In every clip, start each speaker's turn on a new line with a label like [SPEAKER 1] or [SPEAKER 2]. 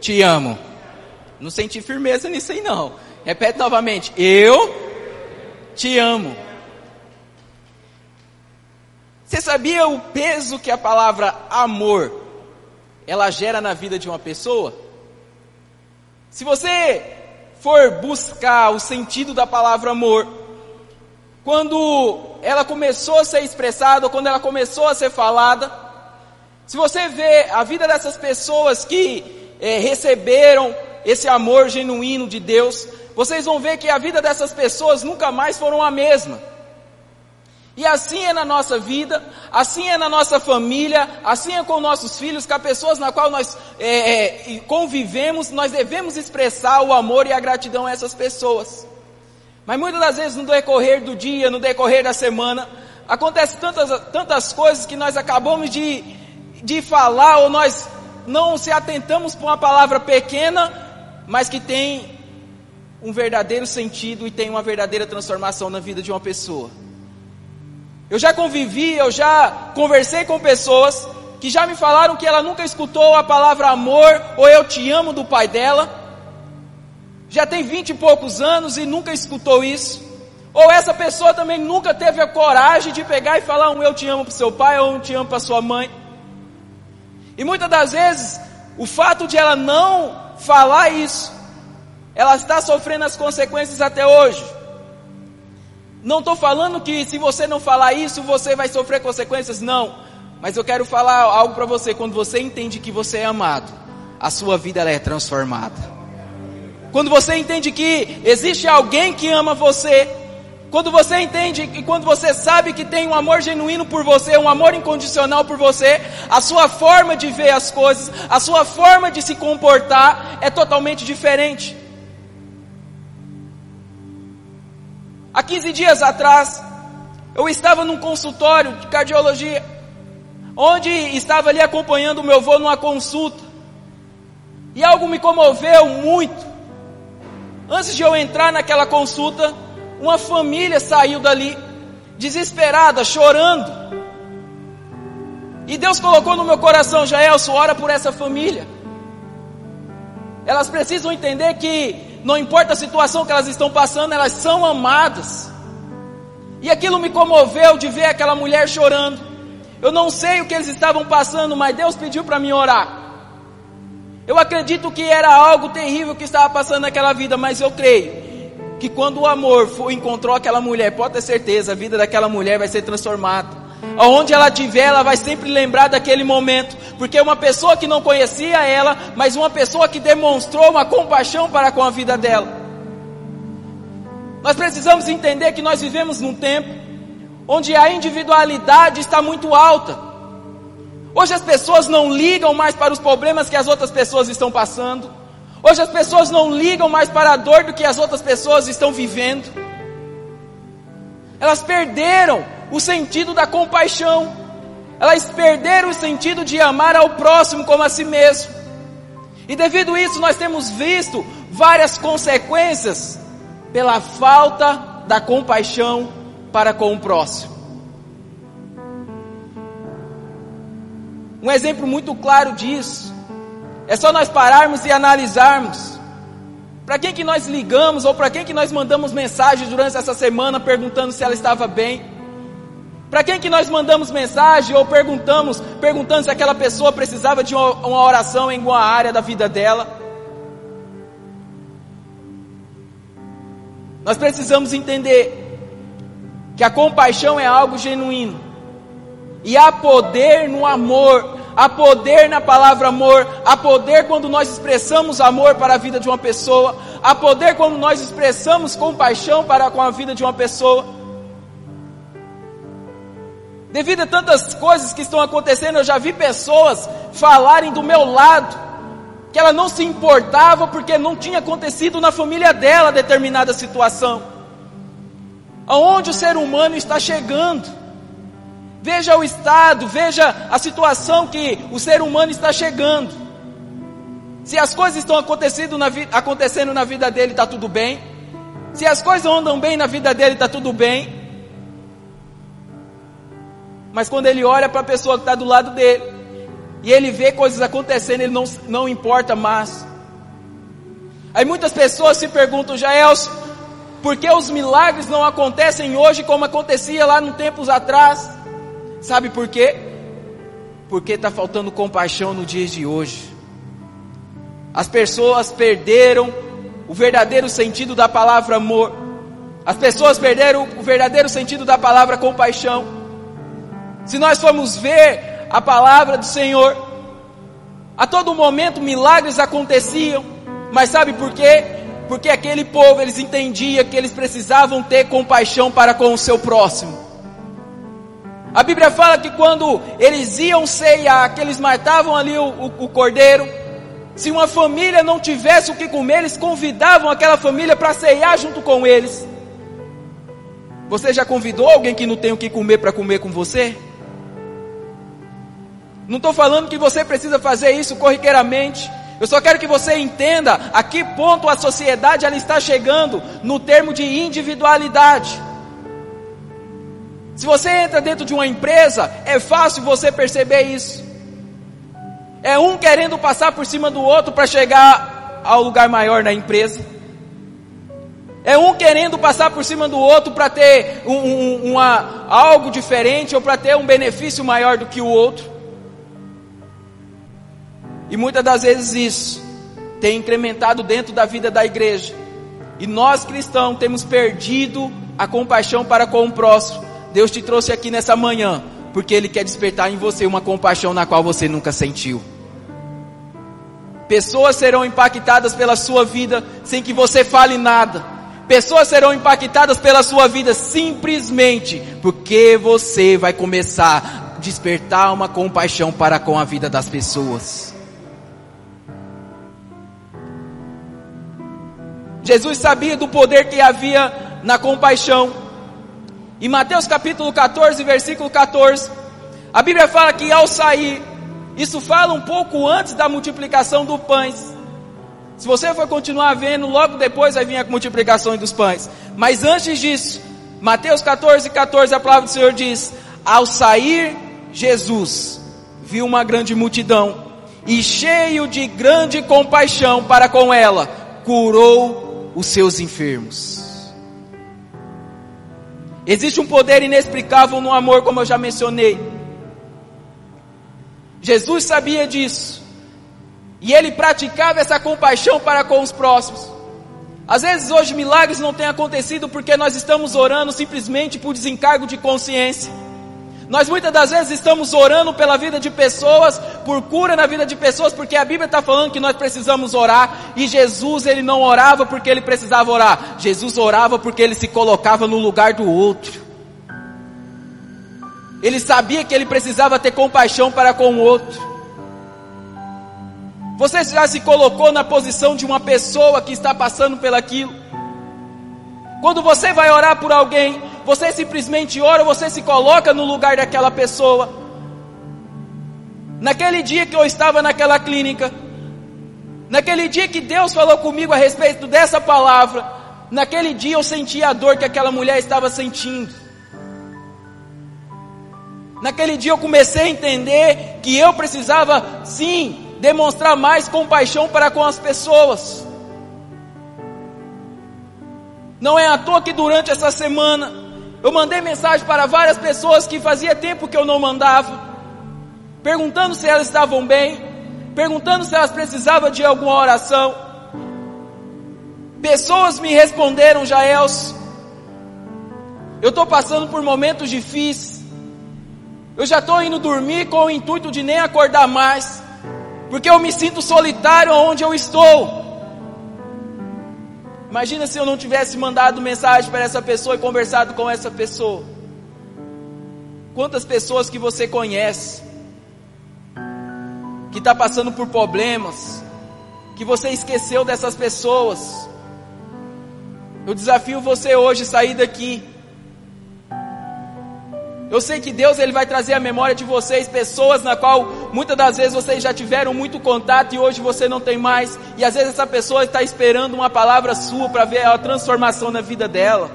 [SPEAKER 1] te amo. Não senti firmeza nisso aí não. Repete novamente. Eu te amo. Você sabia o peso que a palavra amor ela gera na vida de uma pessoa? Se você for buscar o sentido da palavra amor, quando ela começou a ser expressada, quando ela começou a ser falada, se você vê a vida dessas pessoas que é, receberam esse amor genuíno de Deus, vocês vão ver que a vida dessas pessoas nunca mais foram a mesma. E assim é na nossa vida, assim é na nossa família, assim é com nossos filhos, com as pessoas na qual nós é, é, convivemos, nós devemos expressar o amor e a gratidão a essas pessoas. Mas muitas das vezes no decorrer do dia, no decorrer da semana, acontece tantas, tantas coisas que nós acabamos de, de falar ou nós não se atentamos para uma palavra pequena, mas que tem um verdadeiro sentido e tem uma verdadeira transformação na vida de uma pessoa. Eu já convivi, eu já conversei com pessoas que já me falaram que ela nunca escutou a palavra amor ou eu te amo do pai dela. Já tem vinte e poucos anos e nunca escutou isso. Ou essa pessoa também nunca teve a coragem de pegar e falar um eu te amo para seu pai ou um eu te amo para sua mãe. E muitas das vezes, o fato de ela não falar isso, ela está sofrendo as consequências até hoje. Não estou falando que se você não falar isso, você vai sofrer consequências, não. Mas eu quero falar algo para você. Quando você entende que você é amado, a sua vida é transformada. Quando você entende que existe alguém que ama você, quando você entende e quando você sabe que tem um amor genuíno por você, um amor incondicional por você, a sua forma de ver as coisas, a sua forma de se comportar é totalmente diferente. Há 15 dias atrás, eu estava num consultório de cardiologia, onde estava ali acompanhando o meu avô numa consulta, e algo me comoveu muito. Antes de eu entrar naquela consulta, uma família saiu dali, desesperada, chorando. E Deus colocou no meu coração, Jaelso, ora por essa família. Elas precisam entender que não importa a situação que elas estão passando, elas são amadas. E aquilo me comoveu de ver aquela mulher chorando. Eu não sei o que eles estavam passando, mas Deus pediu para mim orar. Eu acredito que era algo terrível que estava passando naquela vida, mas eu creio que quando o amor encontrou aquela mulher, pode ter certeza, a vida daquela mulher vai ser transformada. Aonde ela estiver, ela vai sempre lembrar daquele momento, porque uma pessoa que não conhecia ela, mas uma pessoa que demonstrou uma compaixão para com a vida dela. Nós precisamos entender que nós vivemos num tempo onde a individualidade está muito alta. Hoje as pessoas não ligam mais para os problemas que as outras pessoas estão passando. Hoje as pessoas não ligam mais para a dor do que as outras pessoas estão vivendo. Elas perderam o sentido da compaixão. Elas perderam o sentido de amar ao próximo como a si mesmo. E devido a isso, nós temos visto várias consequências pela falta da compaixão para com o próximo. Um exemplo muito claro disso é só nós pararmos e analisarmos para quem que nós ligamos ou para quem que nós mandamos mensagem durante essa semana perguntando se ela estava bem. Para quem que nós mandamos mensagem ou perguntamos, perguntando se aquela pessoa precisava de uma, uma oração em alguma área da vida dela? Nós precisamos entender que a compaixão é algo genuíno. E há poder no amor, há poder na palavra amor, há poder quando nós expressamos amor para a vida de uma pessoa, há poder quando nós expressamos compaixão para com a vida de uma pessoa. Devido a tantas coisas que estão acontecendo, eu já vi pessoas falarem do meu lado que ela não se importava porque não tinha acontecido na família dela determinada situação. Aonde o ser humano está chegando? Veja o estado, veja a situação que o ser humano está chegando. Se as coisas estão acontecendo na, acontecendo na vida dele, está tudo bem. Se as coisas andam bem na vida dele, está tudo bem. Mas quando ele olha para a pessoa que está do lado dele, e ele vê coisas acontecendo, ele não, não importa mais. Aí muitas pessoas se perguntam, Jaelson, por que os milagres não acontecem hoje como acontecia lá no tempos atrás? Sabe por quê? Porque está faltando compaixão no dias de hoje. As pessoas perderam o verdadeiro sentido da palavra amor. As pessoas perderam o verdadeiro sentido da palavra compaixão. Se nós formos ver a palavra do Senhor, a todo momento milagres aconteciam, mas sabe por quê? Porque aquele povo eles entendiam que eles precisavam ter compaixão para com o seu próximo. A Bíblia fala que quando eles iam ceiar, que eles matavam ali o, o, o cordeiro, se uma família não tivesse o que comer, eles convidavam aquela família para ceiar junto com eles. Você já convidou alguém que não tem o que comer para comer com você? Não estou falando que você precisa fazer isso corriqueiramente. Eu só quero que você entenda a que ponto a sociedade ela está chegando no termo de individualidade. Se você entra dentro de uma empresa, é fácil você perceber isso. É um querendo passar por cima do outro para chegar ao lugar maior na empresa. É um querendo passar por cima do outro para ter um, um, uma, algo diferente ou para ter um benefício maior do que o outro. E muitas das vezes isso tem incrementado dentro da vida da igreja. E nós cristãos temos perdido a compaixão para com o próximo. Deus te trouxe aqui nessa manhã porque Ele quer despertar em você uma compaixão na qual você nunca sentiu. Pessoas serão impactadas pela sua vida sem que você fale nada. Pessoas serão impactadas pela sua vida simplesmente porque você vai começar a despertar uma compaixão para com a vida das pessoas. Jesus sabia do poder que havia na compaixão. Em Mateus capítulo 14, versículo 14, a Bíblia fala que ao sair, isso fala um pouco antes da multiplicação dos pães. Se você for continuar vendo, logo depois vai vir a multiplicação dos pães. Mas antes disso, Mateus 14, 14, a palavra do Senhor diz: Ao sair Jesus, viu uma grande multidão, e cheio de grande compaixão para com ela, curou os seus enfermos. Existe um poder inexplicável no amor, como eu já mencionei. Jesus sabia disso. E ele praticava essa compaixão para com os próximos. Às vezes hoje milagres não têm acontecido porque nós estamos orando simplesmente por desencargo de consciência. Nós muitas das vezes estamos orando pela vida de pessoas, por cura na vida de pessoas, porque a Bíblia está falando que nós precisamos orar, e Jesus ele não orava porque ele precisava orar, Jesus orava porque ele se colocava no lugar do outro. Ele sabia que ele precisava ter compaixão para com o outro. Você já se colocou na posição de uma pessoa que está passando pelaquilo? Quando você vai orar por alguém, você simplesmente ora, você se coloca no lugar daquela pessoa. Naquele dia que eu estava naquela clínica, naquele dia que Deus falou comigo a respeito dessa palavra, naquele dia eu senti a dor que aquela mulher estava sentindo. Naquele dia eu comecei a entender que eu precisava sim demonstrar mais compaixão para com as pessoas. Não é à toa que durante essa semana eu mandei mensagem para várias pessoas que fazia tempo que eu não mandava, perguntando se elas estavam bem, perguntando se elas precisavam de alguma oração. Pessoas me responderam, Jaels, eu estou passando por momentos difíceis, eu já estou indo dormir com o intuito de nem acordar mais, porque eu me sinto solitário onde eu estou. Imagina se eu não tivesse mandado mensagem para essa pessoa e conversado com essa pessoa. Quantas pessoas que você conhece que está passando por problemas, que você esqueceu dessas pessoas. Eu desafio você hoje sair daqui eu sei que Deus ele vai trazer à memória de vocês pessoas na qual muitas das vezes vocês já tiveram muito contato e hoje você não tem mais. E às vezes essa pessoa está esperando uma palavra sua para ver a transformação na vida dela.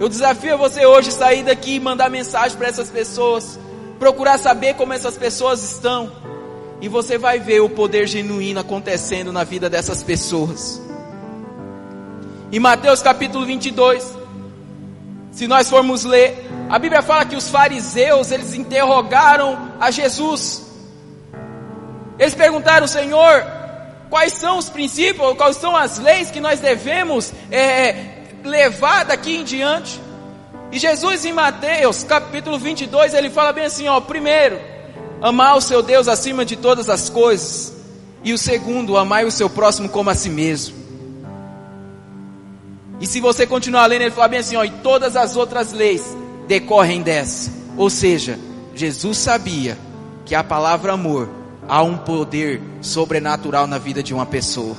[SPEAKER 1] Eu desafio você hoje sair daqui e mandar mensagem para essas pessoas, procurar saber como essas pessoas estão. e você vai ver o poder genuíno acontecendo na vida dessas pessoas. Em Mateus capítulo 22, se nós formos ler, a Bíblia fala que os fariseus, eles interrogaram a Jesus. Eles perguntaram, Senhor, quais são os princípios, quais são as leis que nós devemos é, levar daqui em diante? E Jesus em Mateus capítulo 22, ele fala bem assim, ó, primeiro, amar o seu Deus acima de todas as coisas, e o segundo, amar o seu próximo como a si mesmo. E se você continuar lendo, ele fala bem assim, ó, e todas as outras leis decorrem dessa. Ou seja, Jesus sabia que a palavra amor há um poder sobrenatural na vida de uma pessoa.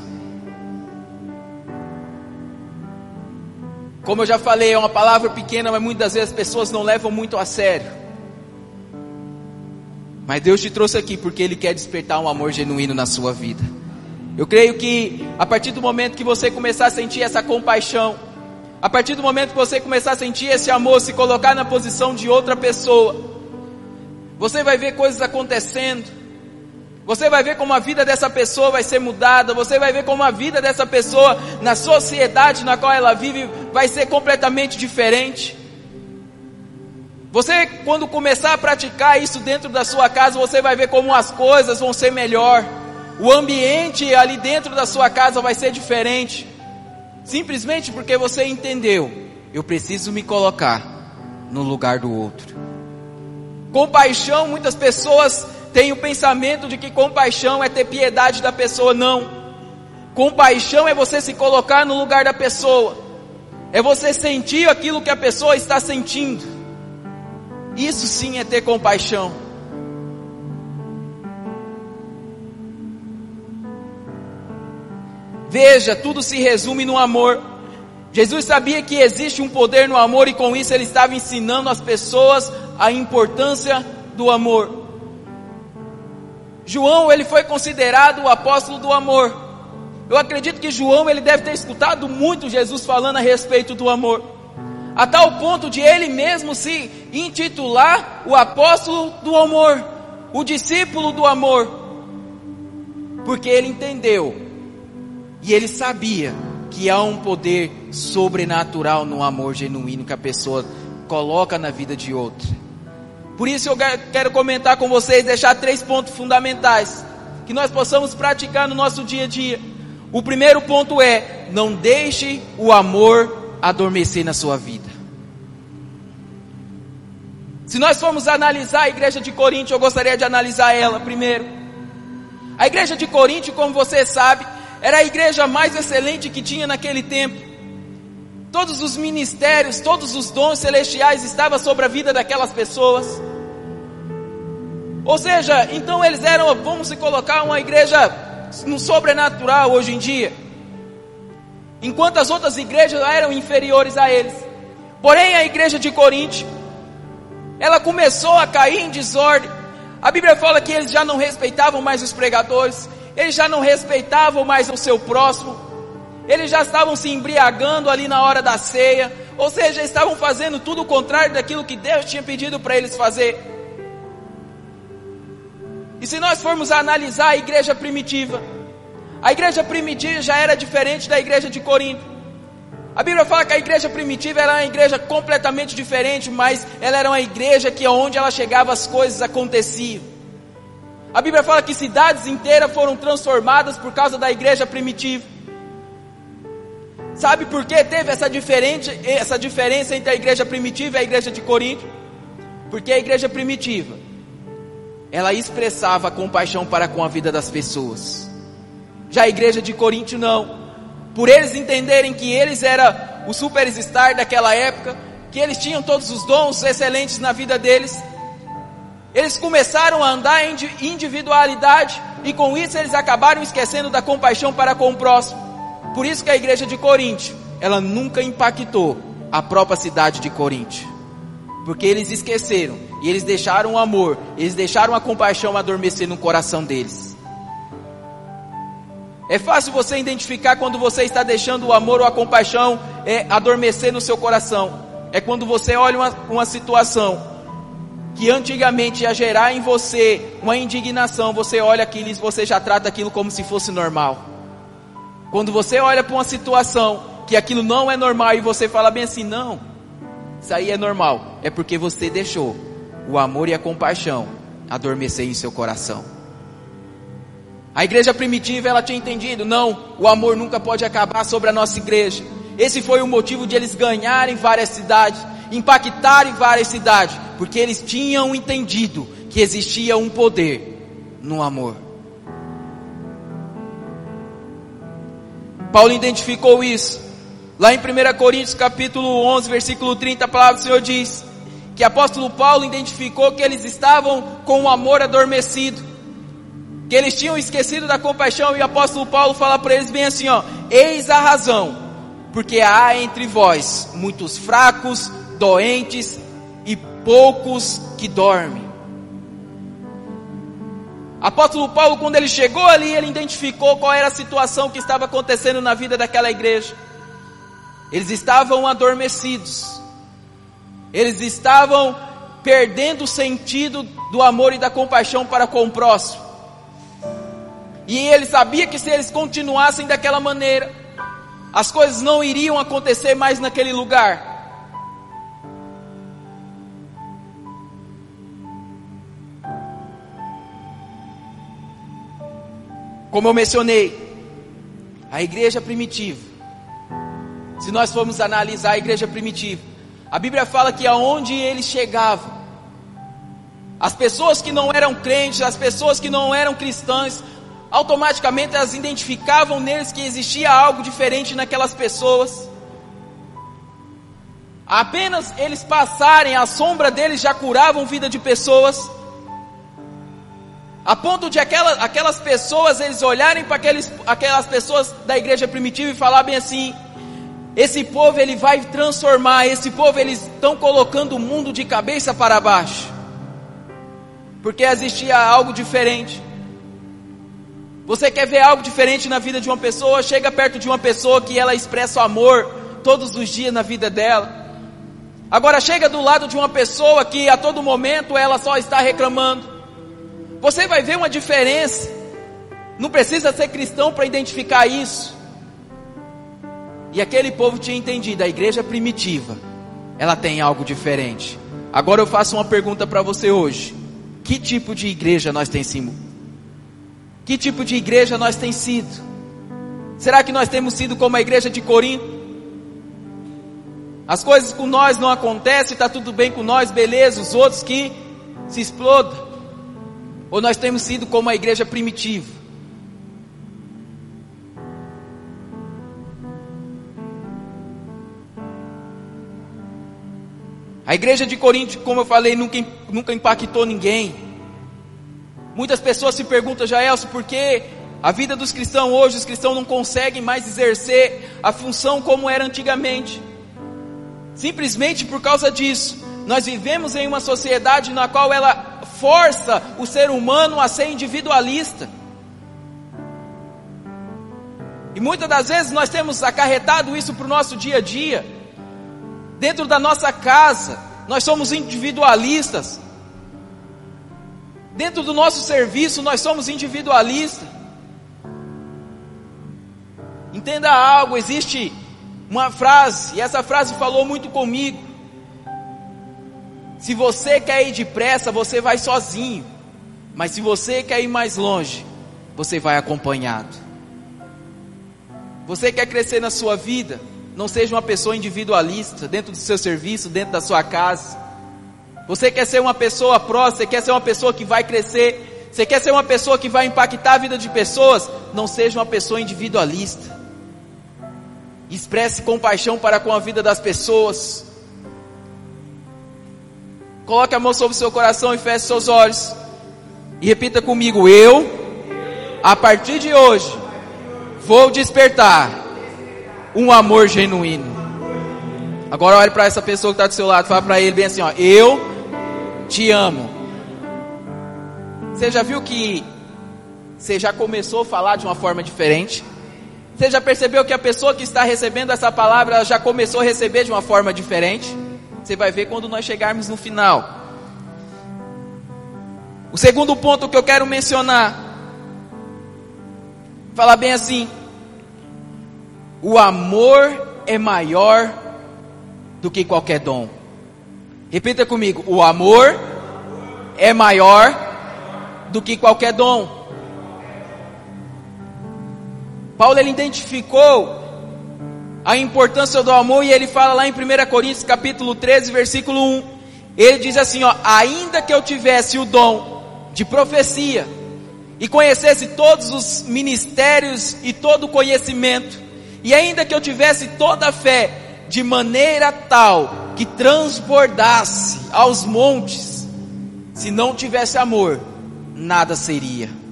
[SPEAKER 1] Como eu já falei, é uma palavra pequena, mas muitas vezes as pessoas não levam muito a sério. Mas Deus te trouxe aqui porque Ele quer despertar um amor genuíno na sua vida. Eu creio que a partir do momento que você começar a sentir essa compaixão, a partir do momento que você começar a sentir esse amor, se colocar na posição de outra pessoa, você vai ver coisas acontecendo. Você vai ver como a vida dessa pessoa vai ser mudada, você vai ver como a vida dessa pessoa na sociedade na qual ela vive vai ser completamente diferente. Você, quando começar a praticar isso dentro da sua casa, você vai ver como as coisas vão ser melhor. O ambiente ali dentro da sua casa vai ser diferente. Simplesmente porque você entendeu, eu preciso me colocar no lugar do outro. Compaixão, muitas pessoas têm o pensamento de que compaixão é ter piedade da pessoa, não. Compaixão é você se colocar no lugar da pessoa. É você sentir aquilo que a pessoa está sentindo. Isso sim é ter compaixão. Veja, tudo se resume no amor. Jesus sabia que existe um poder no amor e com isso ele estava ensinando as pessoas a importância do amor. João, ele foi considerado o apóstolo do amor. Eu acredito que João, ele deve ter escutado muito Jesus falando a respeito do amor. A tal ponto de ele mesmo se intitular o apóstolo do amor, o discípulo do amor. Porque ele entendeu e ele sabia que há um poder sobrenatural no amor genuíno que a pessoa coloca na vida de outra. Por isso eu quero comentar com vocês, deixar três pontos fundamentais que nós possamos praticar no nosso dia a dia. O primeiro ponto é: não deixe o amor adormecer na sua vida. Se nós formos analisar a igreja de Corinto, eu gostaria de analisar ela primeiro. A igreja de Corinto, como você sabe, era a igreja mais excelente que tinha naquele tempo. Todos os ministérios, todos os dons celestiais estavam sobre a vida daquelas pessoas. Ou seja, então eles eram, vamos se colocar, uma igreja no sobrenatural hoje em dia. Enquanto as outras igrejas eram inferiores a eles. Porém, a igreja de Corinto, ela começou a cair em desordem. A Bíblia fala que eles já não respeitavam mais os pregadores, eles já não respeitavam mais o seu próximo, eles já estavam se embriagando ali na hora da ceia, ou seja, estavam fazendo tudo o contrário daquilo que Deus tinha pedido para eles fazer. E se nós formos analisar a igreja primitiva, a igreja primitiva já era diferente da igreja de Corinto. A Bíblia fala que a igreja primitiva era uma igreja completamente diferente, mas ela era uma igreja que onde ela chegava as coisas aconteciam. A Bíblia fala que cidades inteiras foram transformadas por causa da igreja primitiva. Sabe por que teve essa, diferente, essa diferença entre a igreja primitiva e a igreja de Corinto? Porque a igreja primitiva, ela expressava compaixão para com a vida das pessoas. Já a igreja de Corinto não. Por eles entenderem que eles eram o superstar daquela época, que eles tinham todos os dons excelentes na vida deles, eles começaram a andar em individualidade e com isso eles acabaram esquecendo da compaixão para com o próximo. Por isso que a igreja de Corinto, ela nunca impactou a própria cidade de Corinto. Porque eles esqueceram e eles deixaram o amor, eles deixaram a compaixão adormecer no coração deles. É fácil você identificar quando você está deixando o amor ou a compaixão é, adormecer no seu coração. É quando você olha uma, uma situação que antigamente ia gerar em você uma indignação, você olha aquilo e você já trata aquilo como se fosse normal. Quando você olha para uma situação que aquilo não é normal e você fala bem assim, não, isso aí é normal, é porque você deixou o amor e a compaixão adormecer em seu coração. A igreja primitiva ela tinha entendido, não, o amor nunca pode acabar sobre a nossa igreja. Esse foi o motivo de eles ganharem várias cidades, impactarem várias cidades, porque eles tinham entendido que existia um poder no amor. Paulo identificou isso. Lá em 1 Coríntios capítulo 11, versículo 30, a palavra do Senhor diz que apóstolo Paulo identificou que eles estavam com o amor adormecido, que eles tinham esquecido da compaixão e o apóstolo Paulo fala para eles bem assim, ó: "Eis a razão, porque há entre vós muitos fracos, doentes e poucos que dormem." Apóstolo Paulo, quando ele chegou ali, ele identificou qual era a situação que estava acontecendo na vida daquela igreja. Eles estavam adormecidos. Eles estavam perdendo o sentido do amor e da compaixão para com o próximo. E ele sabia que se eles continuassem daquela maneira, as coisas não iriam acontecer mais naquele lugar. Como eu mencionei, a igreja primitiva, se nós formos analisar a igreja primitiva, a Bíblia fala que aonde eles chegavam, as pessoas que não eram crentes, as pessoas que não eram cristãs, automaticamente elas identificavam neles que existia algo diferente naquelas pessoas. Apenas eles passarem, a sombra deles já curavam vida de pessoas. A ponto de aquelas, aquelas pessoas, eles olharem para aqueles, aquelas pessoas da igreja primitiva e falar bem assim: esse povo ele vai transformar, esse povo eles estão colocando o mundo de cabeça para baixo. Porque existia algo diferente. Você quer ver algo diferente na vida de uma pessoa? Chega perto de uma pessoa que ela expressa o amor todos os dias na vida dela. Agora chega do lado de uma pessoa que a todo momento ela só está reclamando. Você vai ver uma diferença. Não precisa ser cristão para identificar isso. E aquele povo tinha entendido, a igreja primitiva, ela tem algo diferente. Agora eu faço uma pergunta para você hoje. Que tipo de igreja nós temos sido? Que tipo de igreja nós temos sido? Será que nós temos sido como a igreja de Corinto? As coisas com nós não acontecem, está tudo bem com nós, beleza, os outros que se explodam. Ou nós temos sido como a igreja primitiva? A igreja de Corinto, como eu falei, nunca, nunca impactou ninguém. Muitas pessoas se perguntam, Jaelso, por que a vida dos cristãos hoje, os cristãos não conseguem mais exercer a função como era antigamente? Simplesmente por causa disso. Nós vivemos em uma sociedade na qual ela força o ser humano a ser individualista. E muitas das vezes nós temos acarretado isso para o nosso dia a dia. Dentro da nossa casa, nós somos individualistas. Dentro do nosso serviço, nós somos individualistas. Entenda algo, existe uma frase, e essa frase falou muito comigo. Se você quer ir depressa, você vai sozinho. Mas se você quer ir mais longe, você vai acompanhado. Você quer crescer na sua vida? Não seja uma pessoa individualista dentro do seu serviço, dentro da sua casa. Você quer ser uma pessoa próxima, você quer ser uma pessoa que vai crescer, você quer ser uma pessoa que vai impactar a vida de pessoas? Não seja uma pessoa individualista. Expresse compaixão para com a vida das pessoas. Coloque a mão sobre o seu coração e feche seus olhos. E repita comigo: Eu, a partir de hoje, vou despertar um amor genuíno. Agora olhe para essa pessoa que está do seu lado, fala para ele bem assim: ó, Eu te amo. Você já viu que você já começou a falar de uma forma diferente? Você já percebeu que a pessoa que está recebendo essa palavra já começou a receber de uma forma diferente? Você vai ver quando nós chegarmos no final. O segundo ponto que eu quero mencionar, fala bem assim: o amor é maior do que qualquer dom. Repita comigo: o amor é maior do que qualquer dom. Paulo ele identificou a importância do amor e ele fala lá em 1 Coríntios capítulo 13, versículo 1. Ele diz assim, ó: "Ainda que eu tivesse o dom de profecia e conhecesse todos os ministérios e todo o conhecimento, e ainda que eu tivesse toda a fé de maneira tal que transbordasse aos montes, se não tivesse amor, nada seria."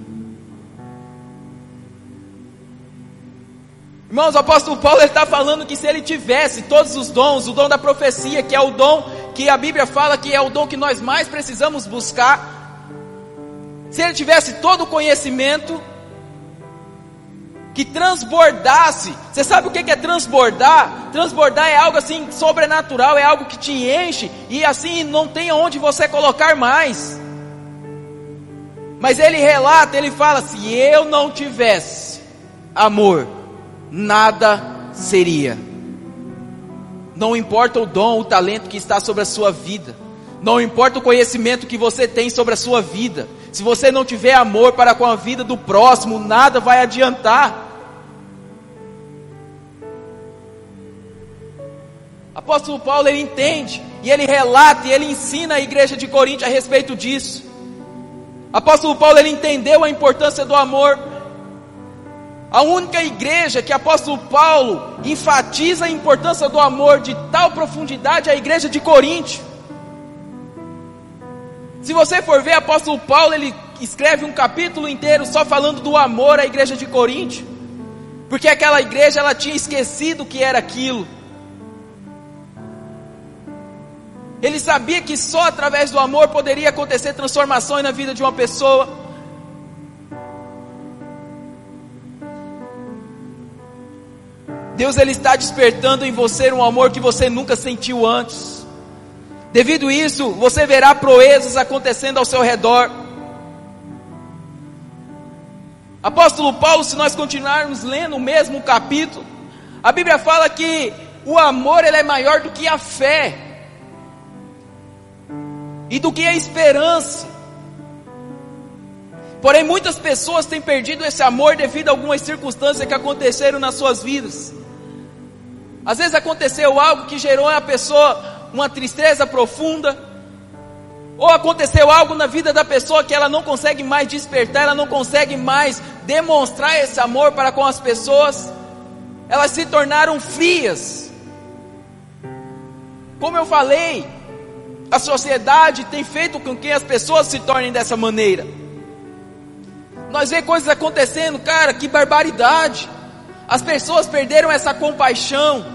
[SPEAKER 1] Irmãos, o apóstolo Paulo está falando que se ele tivesse todos os dons, o dom da profecia, que é o dom que a Bíblia fala que é o dom que nós mais precisamos buscar, se ele tivesse todo o conhecimento, que transbordasse, você sabe o que é transbordar? Transbordar é algo assim sobrenatural, é algo que te enche e assim não tem onde você colocar mais. Mas ele relata, ele fala: se eu não tivesse amor, nada seria. Não importa o dom, o talento que está sobre a sua vida. Não importa o conhecimento que você tem sobre a sua vida. Se você não tiver amor para com a vida do próximo, nada vai adiantar. Apóstolo Paulo ele entende e ele relata e ele ensina a igreja de Corinto a respeito disso. Apóstolo Paulo ele entendeu a importância do amor a única igreja que o apóstolo Paulo enfatiza a importância do amor de tal profundidade é a igreja de Corinto. Se você for ver, o apóstolo Paulo ele escreve um capítulo inteiro só falando do amor à igreja de Corinto, porque aquela igreja ela tinha esquecido o que era aquilo. Ele sabia que só através do amor poderia acontecer transformações na vida de uma pessoa. Deus ele está despertando em você um amor que você nunca sentiu antes. Devido isso, você verá proezas acontecendo ao seu redor. Apóstolo Paulo, se nós continuarmos lendo o mesmo capítulo, a Bíblia fala que o amor ele é maior do que a fé e do que a esperança. Porém, muitas pessoas têm perdido esse amor devido a algumas circunstâncias que aconteceram nas suas vidas. Às vezes aconteceu algo que gerou a pessoa uma tristeza profunda, ou aconteceu algo na vida da pessoa que ela não consegue mais despertar, ela não consegue mais demonstrar esse amor para com as pessoas, elas se tornaram frias. Como eu falei, a sociedade tem feito com que as pessoas se tornem dessa maneira. Nós vemos coisas acontecendo, cara, que barbaridade. As pessoas perderam essa compaixão.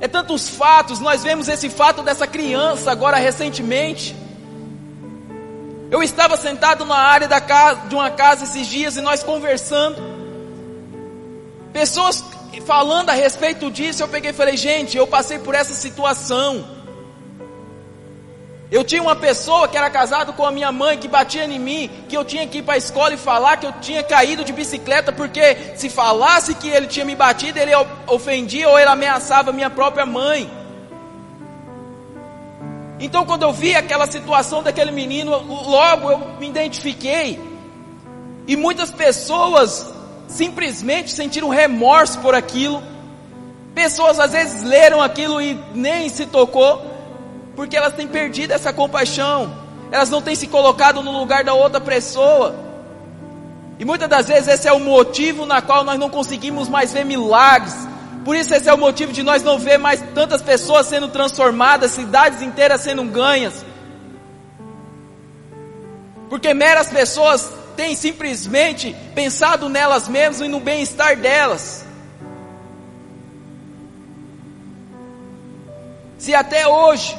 [SPEAKER 1] É tantos fatos, nós vemos esse fato dessa criança agora recentemente. Eu estava sentado na área da casa, de uma casa esses dias e nós conversando. Pessoas falando a respeito disso, eu peguei e falei, gente, eu passei por essa situação. Eu tinha uma pessoa que era casado com a minha mãe que batia em mim, que eu tinha que ir para a escola e falar que eu tinha caído de bicicleta, porque se falasse que ele tinha me batido, ele ofendia ou ele ameaçava minha própria mãe. Então, quando eu vi aquela situação daquele menino, logo eu me identifiquei. E muitas pessoas simplesmente sentiram remorso por aquilo. Pessoas às vezes leram aquilo e nem se tocou porque elas têm perdido essa compaixão, elas não têm se colocado no lugar da outra pessoa. E muitas das vezes esse é o motivo na qual nós não conseguimos mais ver milagres. Por isso esse é o motivo de nós não ver mais tantas pessoas sendo transformadas, cidades inteiras sendo ganhas. Porque meras pessoas têm simplesmente pensado nelas mesmas e no bem-estar delas. Se até hoje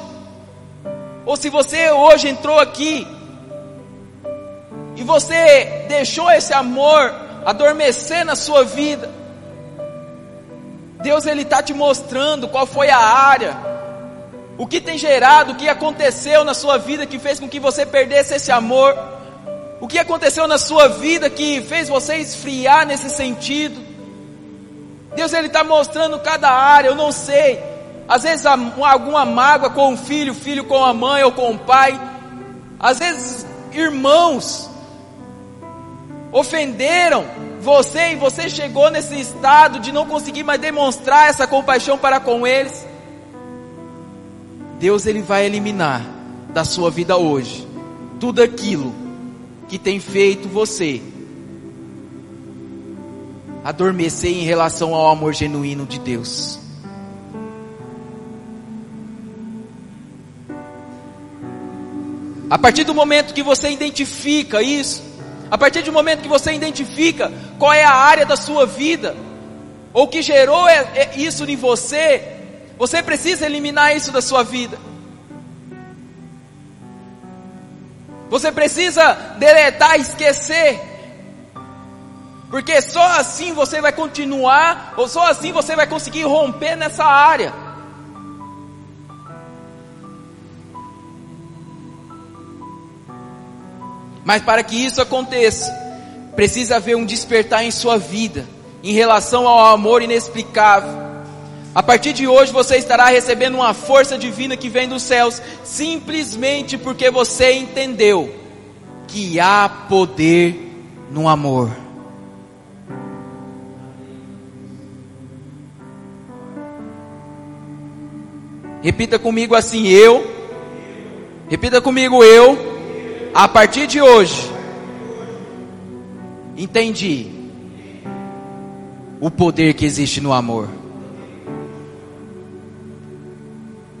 [SPEAKER 1] ou se você hoje entrou aqui e você deixou esse amor adormecer na sua vida, Deus ele está te mostrando qual foi a área O que tem gerado, o que aconteceu na sua vida que fez com que você perdesse esse amor? O que aconteceu na sua vida que fez você esfriar nesse sentido? Deus ele está mostrando cada área, eu não sei. Às vezes alguma mágoa com o filho, filho com a mãe ou com o pai. Às vezes irmãos ofenderam você e você chegou nesse estado de não conseguir mais demonstrar essa compaixão para com eles. Deus ele vai eliminar da sua vida hoje tudo aquilo que tem feito você adormecer em relação ao amor genuíno de Deus. A partir do momento que você identifica isso, a partir do momento que você identifica qual é a área da sua vida, ou que gerou é, é isso em você, você precisa eliminar isso da sua vida. Você precisa deletar, esquecer. Porque só assim você vai continuar, ou só assim você vai conseguir romper nessa área. Mas para que isso aconteça, precisa haver um despertar em sua vida, em relação ao amor inexplicável a partir de hoje você estará recebendo uma força divina que vem dos céus, simplesmente porque você entendeu que há poder no amor. Repita comigo assim: eu. Repita comigo: eu. A partir de hoje, entendi o poder que existe no amor.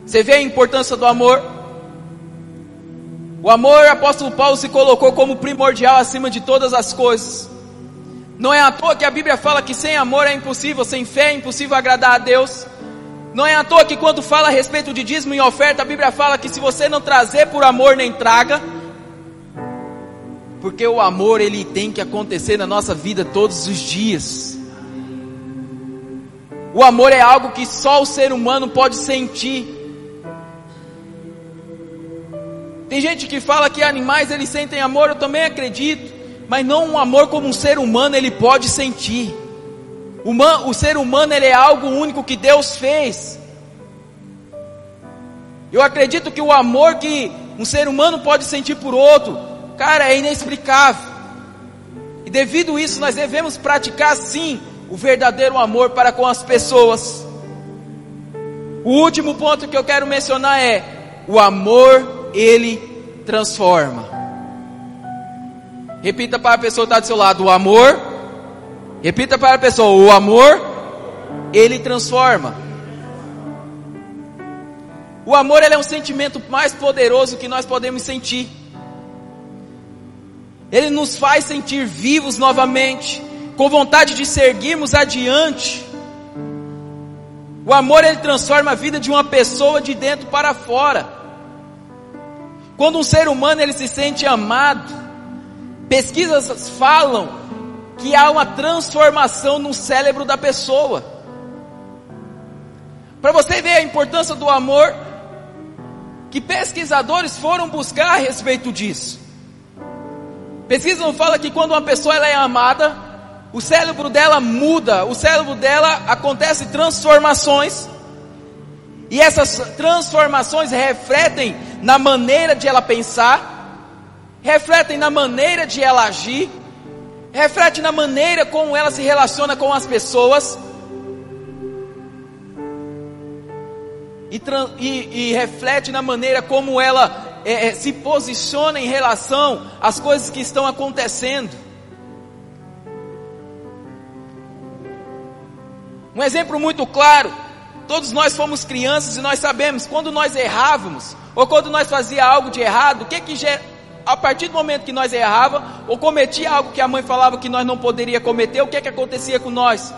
[SPEAKER 1] Você vê a importância do amor? O amor, o apóstolo Paulo se colocou como primordial acima de todas as coisas. Não é à toa que a Bíblia fala que sem amor é impossível, sem fé é impossível agradar a Deus. Não é à toa que quando fala a respeito de dízimo e oferta, a Bíblia fala que se você não trazer por amor, nem traga. Porque o amor ele tem que acontecer na nossa vida todos os dias. O amor é algo que só o ser humano pode sentir. Tem gente que fala que animais eles sentem amor, eu também acredito, mas não um amor como um ser humano ele pode sentir. O, ser humano ele é algo único que Deus fez. Eu acredito que o amor que um ser humano pode sentir por outro, cara, é inexplicável. E devido isso, nós devemos praticar sim o verdadeiro amor para com as pessoas. O último ponto que eu quero mencionar é o amor ele transforma. Repita para a pessoa que está do seu lado: o amor. Repita para a pessoa: o amor, ele transforma. O amor é um sentimento mais poderoso que nós podemos sentir. Ele nos faz sentir vivos novamente, com vontade de seguirmos adiante. O amor ele transforma a vida de uma pessoa de dentro para fora. Quando um ser humano ele se sente amado, pesquisas falam que há uma transformação no cérebro da pessoa. Para você ver a importância do amor, que pesquisadores foram buscar a respeito disso. Pesquisa fala que quando uma pessoa ela é amada, o cérebro dela muda, o cérebro dela acontece transformações e essas transformações refletem na maneira de ela pensar, refletem na maneira de ela agir, reflete na maneira como ela se relaciona com as pessoas. E, e, e reflete na maneira como ela é, é, se posiciona em relação às coisas que estão acontecendo. Um exemplo muito claro Todos nós fomos crianças e nós sabemos quando nós errávamos ou quando nós fazia algo de errado, o que que a partir do momento que nós errava ou cometia algo que a mãe falava que nós não poderia cometer, o que que acontecia com nós?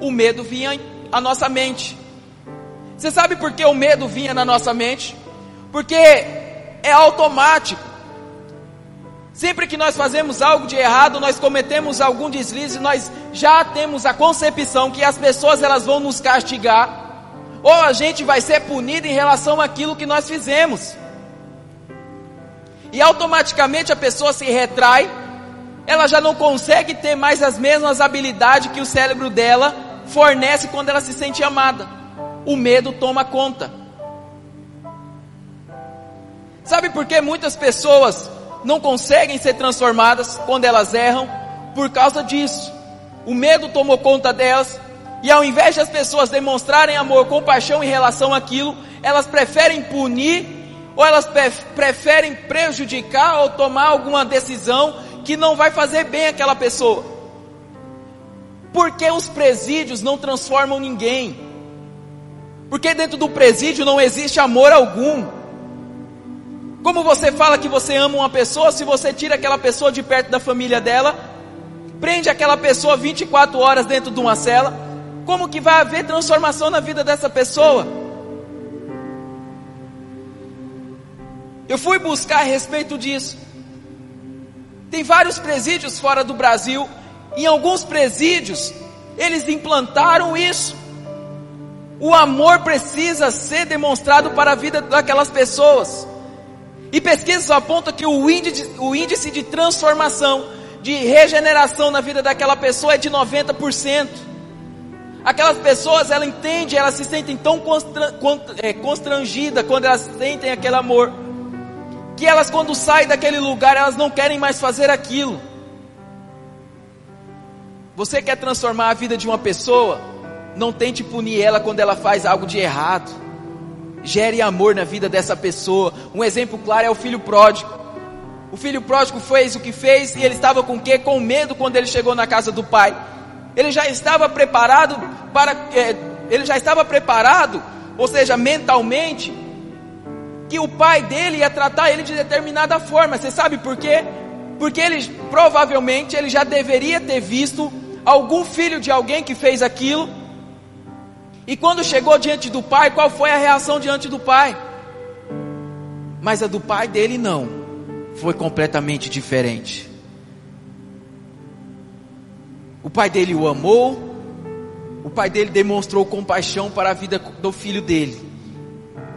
[SPEAKER 1] O medo vinha à nossa mente. Você sabe por que o medo vinha na nossa mente? Porque é automático. Sempre que nós fazemos algo de errado, nós cometemos algum deslize, nós já temos a concepção que as pessoas elas vão nos castigar ou a gente vai ser punido em relação àquilo que nós fizemos. E automaticamente a pessoa se retrai, ela já não consegue ter mais as mesmas habilidades que o cérebro dela fornece quando ela se sente amada. O medo toma conta. Sabe por que muitas pessoas não conseguem ser transformadas quando elas erram? Por causa disso. O medo tomou conta delas, e ao invés de as pessoas demonstrarem amor, compaixão em relação àquilo, elas preferem punir, ou elas preferem prejudicar ou tomar alguma decisão que não vai fazer bem àquela pessoa. Porque os presídios não transformam ninguém. Porque dentro do presídio não existe amor algum. Como você fala que você ama uma pessoa, se você tira aquela pessoa de perto da família dela, prende aquela pessoa 24 horas dentro de uma cela, como que vai haver transformação na vida dessa pessoa? Eu fui buscar a respeito disso. Tem vários presídios fora do Brasil, em alguns presídios, eles implantaram isso. O amor precisa ser demonstrado para a vida daquelas pessoas. E pesquisas apontam que o índice, o índice de transformação, de regeneração na vida daquela pessoa é de 90%. Aquelas pessoas, ela entende, elas se sentem tão é, constrangidas quando elas sentem aquele amor, que elas quando saem daquele lugar, elas não querem mais fazer aquilo. Você quer transformar a vida de uma pessoa? Não tente punir ela quando ela faz algo de errado. Gere amor na vida dessa pessoa. Um exemplo claro é o filho pródigo. O filho pródigo fez o que fez e ele estava com o quê? Com medo quando ele chegou na casa do pai ele já estava preparado para, é, ele já estava preparado, ou seja, mentalmente, que o pai dele ia tratar ele de determinada forma. Você sabe por quê? Porque ele provavelmente ele já deveria ter visto algum filho de alguém que fez aquilo. E quando chegou diante do pai, qual foi a reação diante do pai? Mas a do pai dele não. Foi completamente diferente. O pai dele o amou, o pai dele demonstrou compaixão para a vida do filho dele,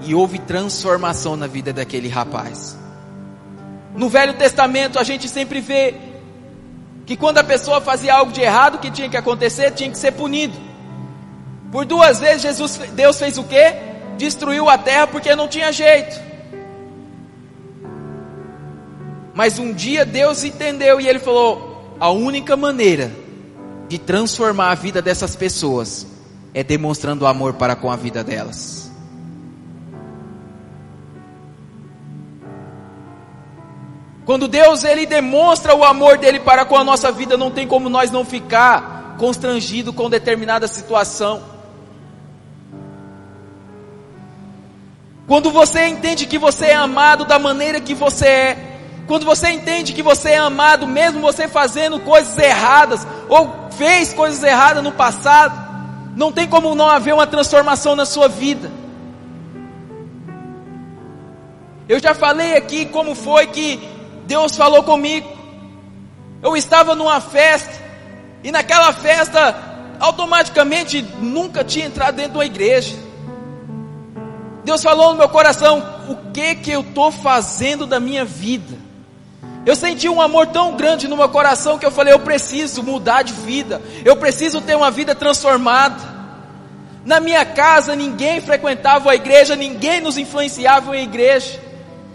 [SPEAKER 1] e houve transformação na vida daquele rapaz. No Velho Testamento a gente sempre vê que quando a pessoa fazia algo de errado, que tinha que acontecer? Tinha que ser punido. Por duas vezes Jesus, Deus fez o quê? Destruiu a terra porque não tinha jeito. Mas um dia Deus entendeu e ele falou: a única maneira de transformar a vida dessas pessoas é demonstrando amor para com a vida delas. Quando Deus ele demonstra o amor dele para com a nossa vida, não tem como nós não ficar constrangido com determinada situação. Quando você entende que você é amado da maneira que você é, quando você entende que você é amado, mesmo você fazendo coisas erradas, ou fez coisas erradas no passado, não tem como não haver uma transformação na sua vida. Eu já falei aqui como foi que Deus falou comigo. Eu estava numa festa, e naquela festa, automaticamente, nunca tinha entrado dentro de uma igreja. Deus falou no meu coração: o que que eu estou fazendo da minha vida? Eu senti um amor tão grande no meu coração que eu falei: eu preciso mudar de vida, eu preciso ter uma vida transformada. Na minha casa ninguém frequentava a igreja, ninguém nos influenciava em igreja,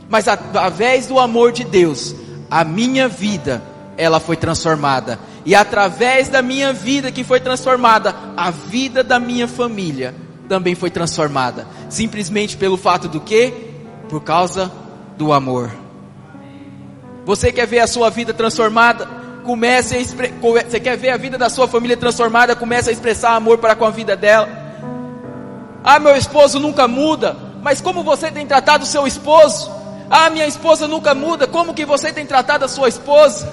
[SPEAKER 1] mas através do amor de Deus, a minha vida ela foi transformada e através da minha vida que foi transformada, a vida da minha família também foi transformada, simplesmente pelo fato do que? Por causa do amor. Você quer ver a sua vida transformada? Comece a expre... Você quer ver a vida da sua família transformada? Comece a expressar amor para com a vida dela. Ah, meu esposo nunca muda. Mas como você tem tratado seu esposo? Ah, minha esposa nunca muda. Como que você tem tratado a sua esposa?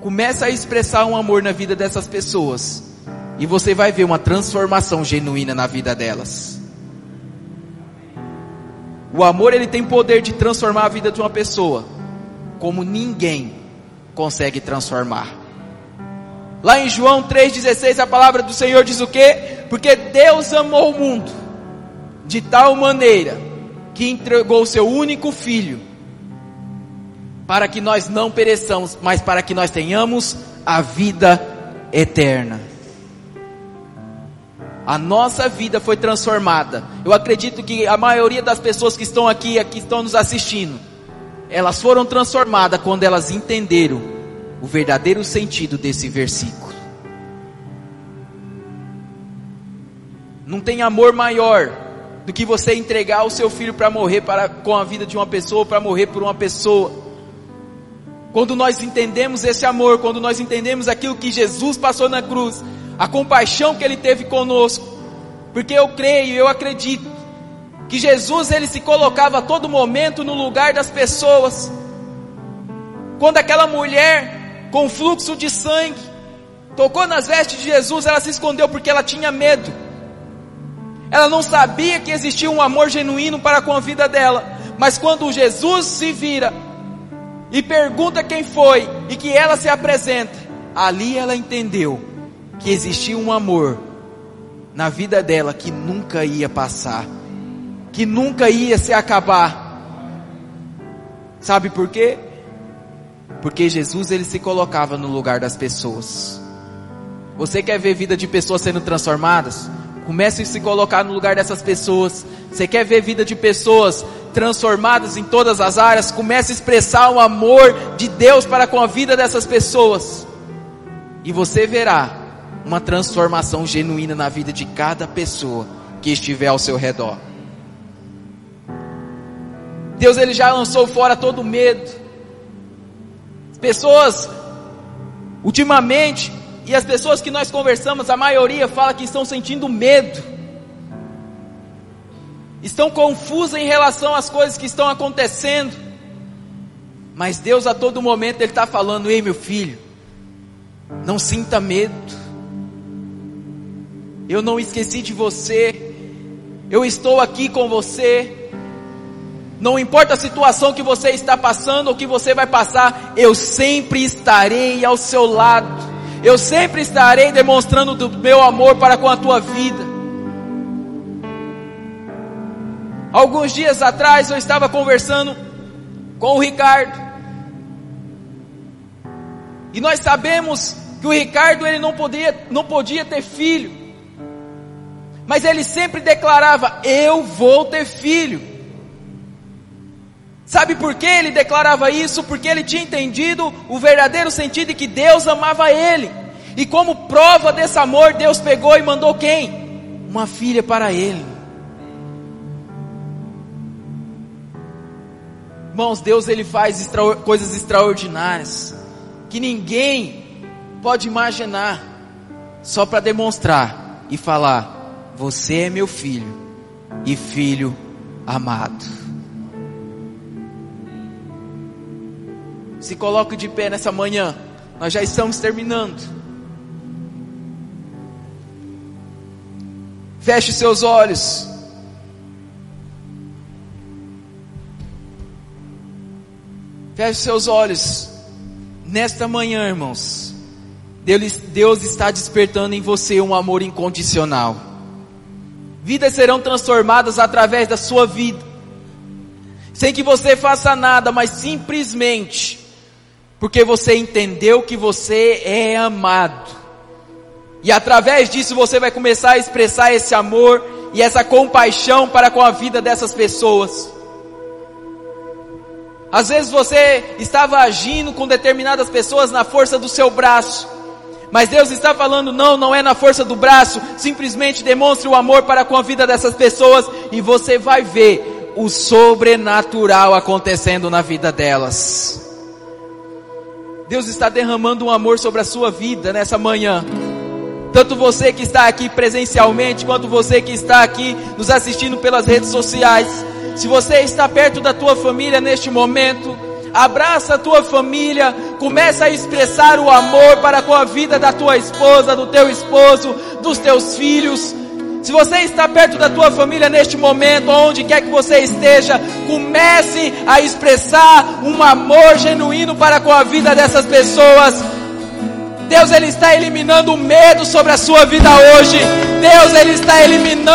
[SPEAKER 1] Comece a expressar um amor na vida dessas pessoas. E você vai ver uma transformação genuína na vida delas. O amor ele tem poder de transformar a vida de uma pessoa como ninguém consegue transformar. Lá em João 3,16 a palavra do Senhor diz o quê? Porque Deus amou o mundo de tal maneira que entregou o seu único filho para que nós não pereçamos, mas para que nós tenhamos a vida eterna. A nossa vida foi transformada. Eu acredito que a maioria das pessoas que estão aqui, aqui estão nos assistindo, elas foram transformadas quando elas entenderam o verdadeiro sentido desse versículo. Não tem amor maior do que você entregar o seu filho para morrer para, com a vida de uma pessoa, para morrer por uma pessoa. Quando nós entendemos esse amor, quando nós entendemos aquilo que Jesus passou na cruz, a compaixão que ele teve conosco, porque eu creio, eu acredito que Jesus ele se colocava a todo momento no lugar das pessoas. Quando aquela mulher com fluxo de sangue, tocou nas vestes de Jesus, ela se escondeu porque ela tinha medo. Ela não sabia que existia um amor genuíno para com a vida dela. Mas quando Jesus se vira e pergunta quem foi e que ela se apresenta, ali ela entendeu que existia um amor na vida dela que nunca ia passar, que nunca ia se acabar. Sabe por quê? Porque Jesus ele se colocava no lugar das pessoas. Você quer ver vida de pessoas sendo transformadas? Comece a se colocar no lugar dessas pessoas. Você quer ver vida de pessoas transformadas em todas as áreas? Comece a expressar o amor de Deus para com a vida dessas pessoas. E você verá uma transformação genuína na vida de cada pessoa que estiver ao seu redor. Deus ele já lançou fora todo medo. Pessoas, ultimamente, e as pessoas que nós conversamos, a maioria fala que estão sentindo medo, estão confusas em relação às coisas que estão acontecendo, mas Deus a todo momento Ele está falando: ei meu filho, não sinta medo, eu não esqueci de você, eu estou aqui com você, não importa a situação que você está passando ou que você vai passar, eu sempre estarei ao seu lado. Eu sempre estarei demonstrando do meu amor para com a tua vida. Alguns dias atrás eu estava conversando com o Ricardo. E nós sabemos que o Ricardo ele não podia, não podia ter filho. Mas ele sempre declarava: "Eu vou ter filho". Sabe por que ele declarava isso? Porque ele tinha entendido o verdadeiro sentido de que Deus amava ele. E como prova desse amor, Deus pegou e mandou quem? Uma filha para ele. Irmãos, Deus ele faz extra, coisas extraordinárias que ninguém pode imaginar, só para demonstrar e falar: Você é meu filho e filho amado. Se coloque de pé nessa manhã. Nós já estamos terminando. Feche seus olhos. Feche seus olhos. Nesta manhã, irmãos, Deus, Deus está despertando em você um amor incondicional. Vidas serão transformadas através da sua vida. Sem que você faça nada, mas simplesmente porque você entendeu que você é amado. E através disso você vai começar a expressar esse amor e essa compaixão para com a vida dessas pessoas. Às vezes você estava agindo com determinadas pessoas na força do seu braço. Mas Deus está falando, não, não é na força do braço, simplesmente demonstre o amor para com a vida dessas pessoas e você vai ver o sobrenatural acontecendo na vida delas. Deus está derramando um amor sobre a sua vida nessa manhã. Tanto você que está aqui presencialmente, quanto você que está aqui nos assistindo pelas redes sociais. Se você está perto da tua família neste momento, abraça a tua família, começa a expressar o amor para com a vida da tua esposa, do teu esposo, dos teus filhos. Se você está perto da tua família neste momento, onde quer que você esteja, comece a expressar um amor genuíno para com a vida dessas pessoas. Deus ele está eliminando o medo sobre a sua vida hoje. Deus ele está eliminando